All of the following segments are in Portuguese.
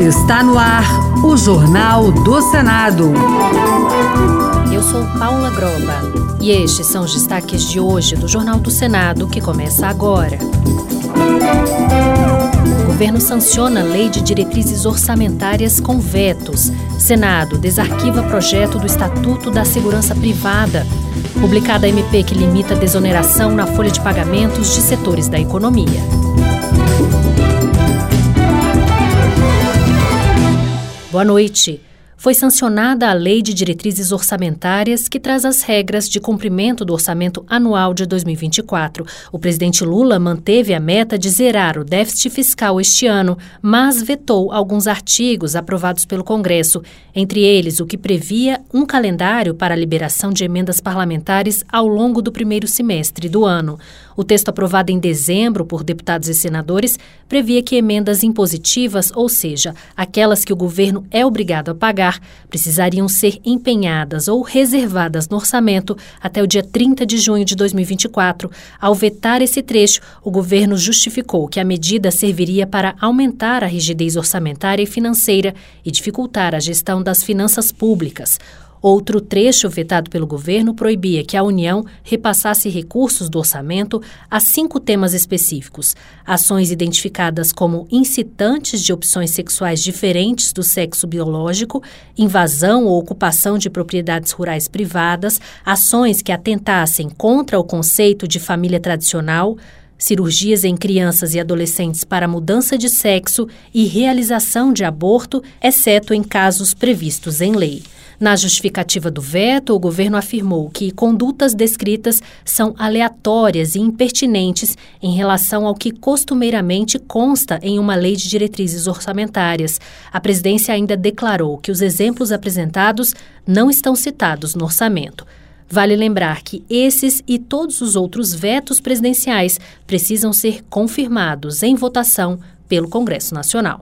Está no ar o Jornal do Senado. Eu sou Paula Groba e estes são os destaques de hoje do Jornal do Senado que começa agora. O governo sanciona lei de diretrizes orçamentárias com vetos. Senado desarquiva projeto do Estatuto da Segurança Privada. Publicada a MP que limita a desoneração na folha de pagamentos de setores da economia. Boa noite foi sancionada a Lei de Diretrizes Orçamentárias, que traz as regras de cumprimento do orçamento anual de 2024. O presidente Lula manteve a meta de zerar o déficit fiscal este ano, mas vetou alguns artigos aprovados pelo Congresso, entre eles o que previa um calendário para a liberação de emendas parlamentares ao longo do primeiro semestre do ano. O texto aprovado em dezembro por deputados e senadores previa que emendas impositivas, ou seja, aquelas que o governo é obrigado a pagar, precisariam ser empenhadas ou reservadas no orçamento até o dia 30 de junho de 2024. Ao vetar esse trecho, o governo justificou que a medida serviria para aumentar a rigidez orçamentária e financeira e dificultar a gestão das finanças públicas. Outro trecho vetado pelo governo proibia que a União repassasse recursos do orçamento a cinco temas específicos: ações identificadas como incitantes de opções sexuais diferentes do sexo biológico, invasão ou ocupação de propriedades rurais privadas, ações que atentassem contra o conceito de família tradicional cirurgias em crianças e adolescentes para mudança de sexo e realização de aborto, exceto em casos previstos em lei. Na justificativa do veto, o governo afirmou que condutas descritas são aleatórias e impertinentes em relação ao que costumeiramente consta em uma lei de diretrizes orçamentárias. A presidência ainda declarou que os exemplos apresentados não estão citados no orçamento. Vale lembrar que esses e todos os outros vetos presidenciais precisam ser confirmados em votação pelo Congresso Nacional.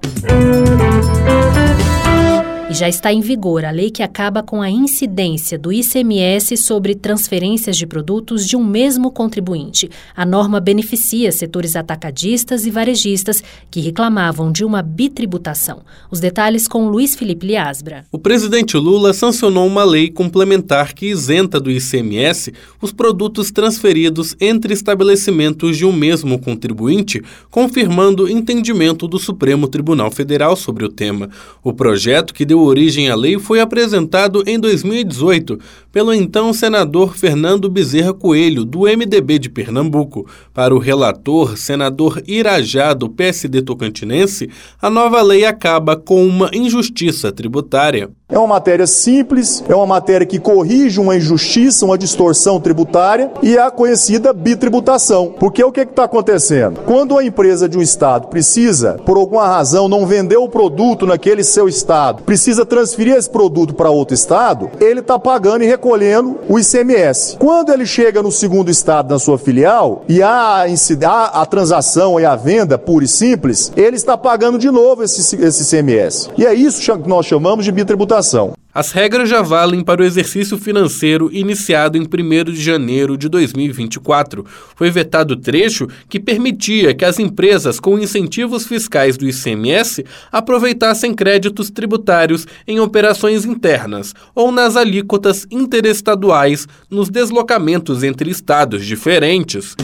E já está em vigor a lei que acaba com a incidência do ICMS sobre transferências de produtos de um mesmo contribuinte. A norma beneficia setores atacadistas e varejistas que reclamavam de uma bitributação. Os detalhes com Luiz Felipe Liasbra. O presidente Lula sancionou uma lei complementar que isenta do ICMS os produtos transferidos entre estabelecimentos de um mesmo contribuinte, confirmando entendimento do Supremo Tribunal Federal sobre o tema. O projeto, que deu deu origem à lei foi apresentado em 2018 pelo então senador Fernando Bezerra Coelho, do MDB de Pernambuco. Para o relator, senador Irajá, do PSD tocantinense, a nova lei acaba com uma injustiça tributária. É uma matéria simples, é uma matéria que corrige uma injustiça, uma distorção tributária e é a conhecida bitributação. Porque o que está acontecendo? Quando a empresa de um estado precisa, por alguma razão, não vender o produto naquele seu estado, precisa transferir esse produto para outro estado, ele está pagando e recolhendo o ICMS. Quando ele chega no segundo estado na sua filial e há a, a transação e a venda pura e simples, ele está pagando de novo esse, esse ICMS. E é isso que nós chamamos de bitributação as regras já valem para o exercício financeiro iniciado em 1 de janeiro de 2024. Foi vetado trecho que permitia que as empresas com incentivos fiscais do ICMS aproveitassem créditos tributários em operações internas ou nas alíquotas interestaduais nos deslocamentos entre estados diferentes.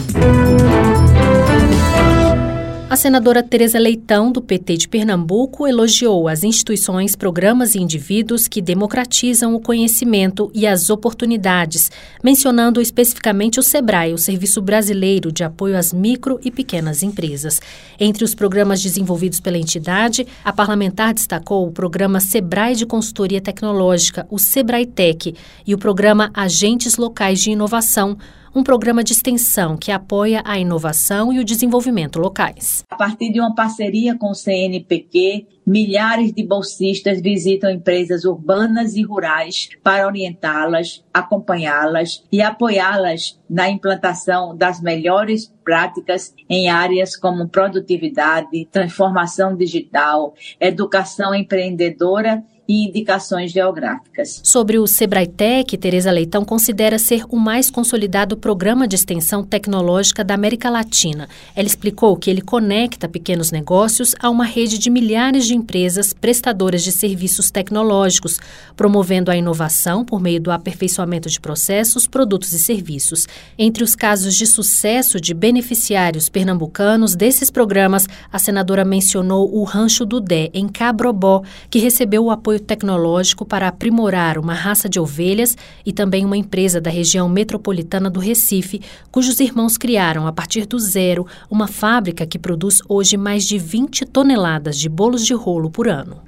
A senadora Tereza Leitão, do PT de Pernambuco, elogiou as instituições, programas e indivíduos que democratizam o conhecimento e as oportunidades, mencionando especificamente o SEBRAE, o Serviço Brasileiro de Apoio às Micro e Pequenas Empresas. Entre os programas desenvolvidos pela entidade, a parlamentar destacou o programa SEBRAE de Consultoria Tecnológica, o SEBRAE Tech, e o programa Agentes Locais de Inovação, um programa de extensão que apoia a inovação e o desenvolvimento locais. A partir de uma parceria com o CNPq, milhares de bolsistas visitam empresas urbanas e rurais para orientá-las, acompanhá-las e apoiá-las na implantação das melhores práticas em áreas como produtividade, transformação digital, educação empreendedora e indicações geográficas. Sobre o Sebrae-Tec, Tereza Leitão considera ser o mais consolidado programa de extensão tecnológica da América Latina. Ela explicou que ele conecta pequenos negócios a uma rede de milhares de empresas prestadoras de serviços tecnológicos, promovendo a inovação por meio do aperfeiçoamento de processos, produtos e serviços. Entre os casos de sucesso de beneficiários pernambucanos desses programas, a senadora mencionou o Rancho do Dé, em Cabrobó, que recebeu o apoio tecnológico para aprimorar uma raça de ovelhas e também uma empresa da região metropolitana do Recife, cujos irmãos criaram, a partir do zero, uma fábrica que produz hoje mais de 20 toneladas de bolos de rolo por ano.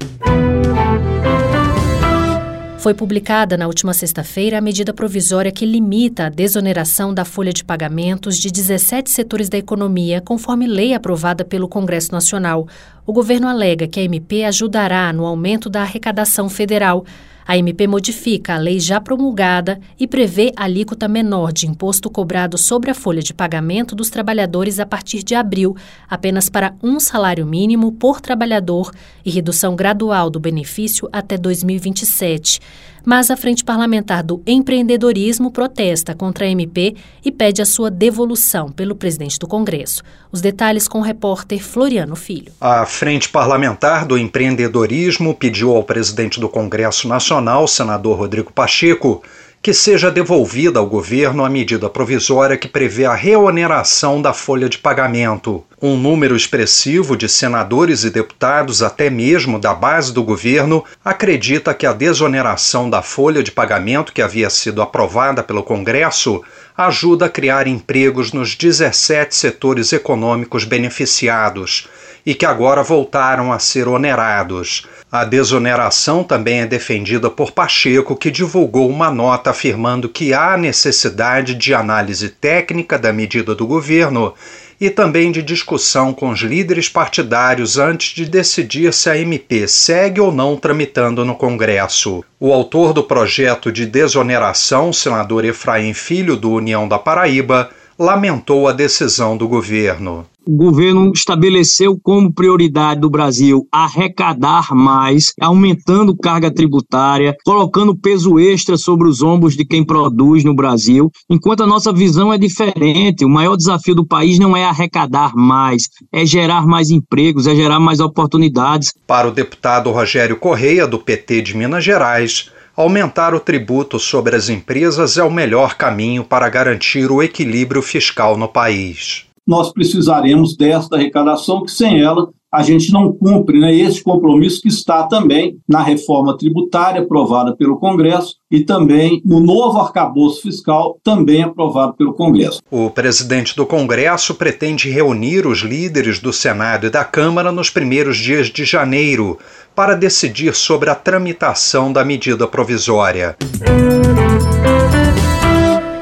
Foi publicada na última sexta-feira a medida provisória que limita a desoneração da folha de pagamentos de 17 setores da economia, conforme lei aprovada pelo Congresso Nacional. O governo alega que a MP ajudará no aumento da arrecadação federal. A MP modifica a lei já promulgada e prevê alíquota menor de imposto cobrado sobre a folha de pagamento dos trabalhadores a partir de abril, apenas para um salário mínimo por trabalhador e redução gradual do benefício até 2027 mas a Frente Parlamentar do Empreendedorismo protesta contra a MP e pede a sua devolução pelo presidente do Congresso. Os detalhes com o repórter Floriano Filho. A Frente Parlamentar do Empreendedorismo pediu ao presidente do Congresso Nacional, senador Rodrigo Pacheco, que seja devolvida ao governo a medida provisória que prevê a reoneração da folha de pagamento. Um número expressivo de senadores e deputados, até mesmo da base do governo, acredita que a desoneração da folha de pagamento que havia sido aprovada pelo Congresso ajuda a criar empregos nos 17 setores econômicos beneficiados e que agora voltaram a ser onerados. A desoneração também é defendida por Pacheco, que divulgou uma nota afirmando que há necessidade de análise técnica da medida do governo e também de discussão com os líderes partidários antes de decidir se a MP segue ou não tramitando no Congresso. O autor do projeto de desoneração, senador Efraim Filho, do União da Paraíba, lamentou a decisão do governo o governo estabeleceu como prioridade do Brasil arrecadar mais, aumentando carga tributária, colocando peso extra sobre os ombros de quem produz no Brasil, enquanto a nossa visão é diferente. O maior desafio do país não é arrecadar mais, é gerar mais empregos, é gerar mais oportunidades. Para o deputado Rogério Correia, do PT de Minas Gerais, aumentar o tributo sobre as empresas é o melhor caminho para garantir o equilíbrio fiscal no país nós precisaremos desta arrecadação, que sem ela a gente não cumpre né, esse compromisso que está também na reforma tributária aprovada pelo Congresso e também no novo arcabouço fiscal também aprovado pelo Congresso. O presidente do Congresso pretende reunir os líderes do Senado e da Câmara nos primeiros dias de janeiro para decidir sobre a tramitação da medida provisória.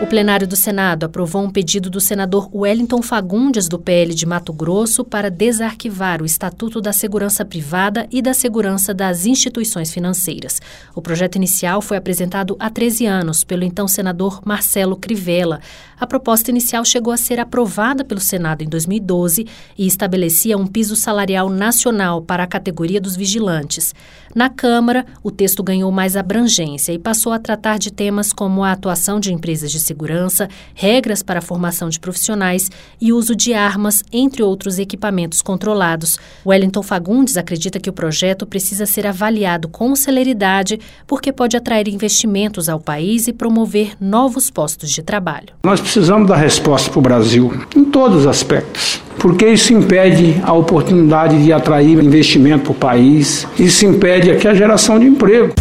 O plenário do Senado aprovou um pedido do senador Wellington Fagundes, do PL de Mato Grosso, para desarquivar o Estatuto da Segurança Privada e da Segurança das Instituições Financeiras. O projeto inicial foi apresentado há 13 anos pelo então senador Marcelo Crivella. A proposta inicial chegou a ser aprovada pelo Senado em 2012 e estabelecia um piso salarial nacional para a categoria dos vigilantes. Na Câmara, o texto ganhou mais abrangência e passou a tratar de temas como a atuação de empresas de segurança, regras para a formação de profissionais e uso de armas, entre outros equipamentos controlados. Wellington Fagundes acredita que o projeto precisa ser avaliado com celeridade porque pode atrair investimentos ao país e promover novos postos de trabalho. Nós precisamos dar resposta para o Brasil em todos os aspectos porque isso impede a oportunidade de atrair investimento para o país, isso impede aqui a geração de emprego.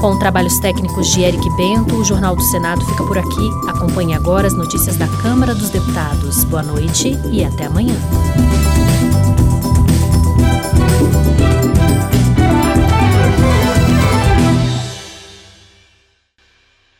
Com trabalhos técnicos de Eric Bento, o Jornal do Senado fica por aqui. Acompanhe agora as notícias da Câmara dos Deputados. Boa noite e até amanhã.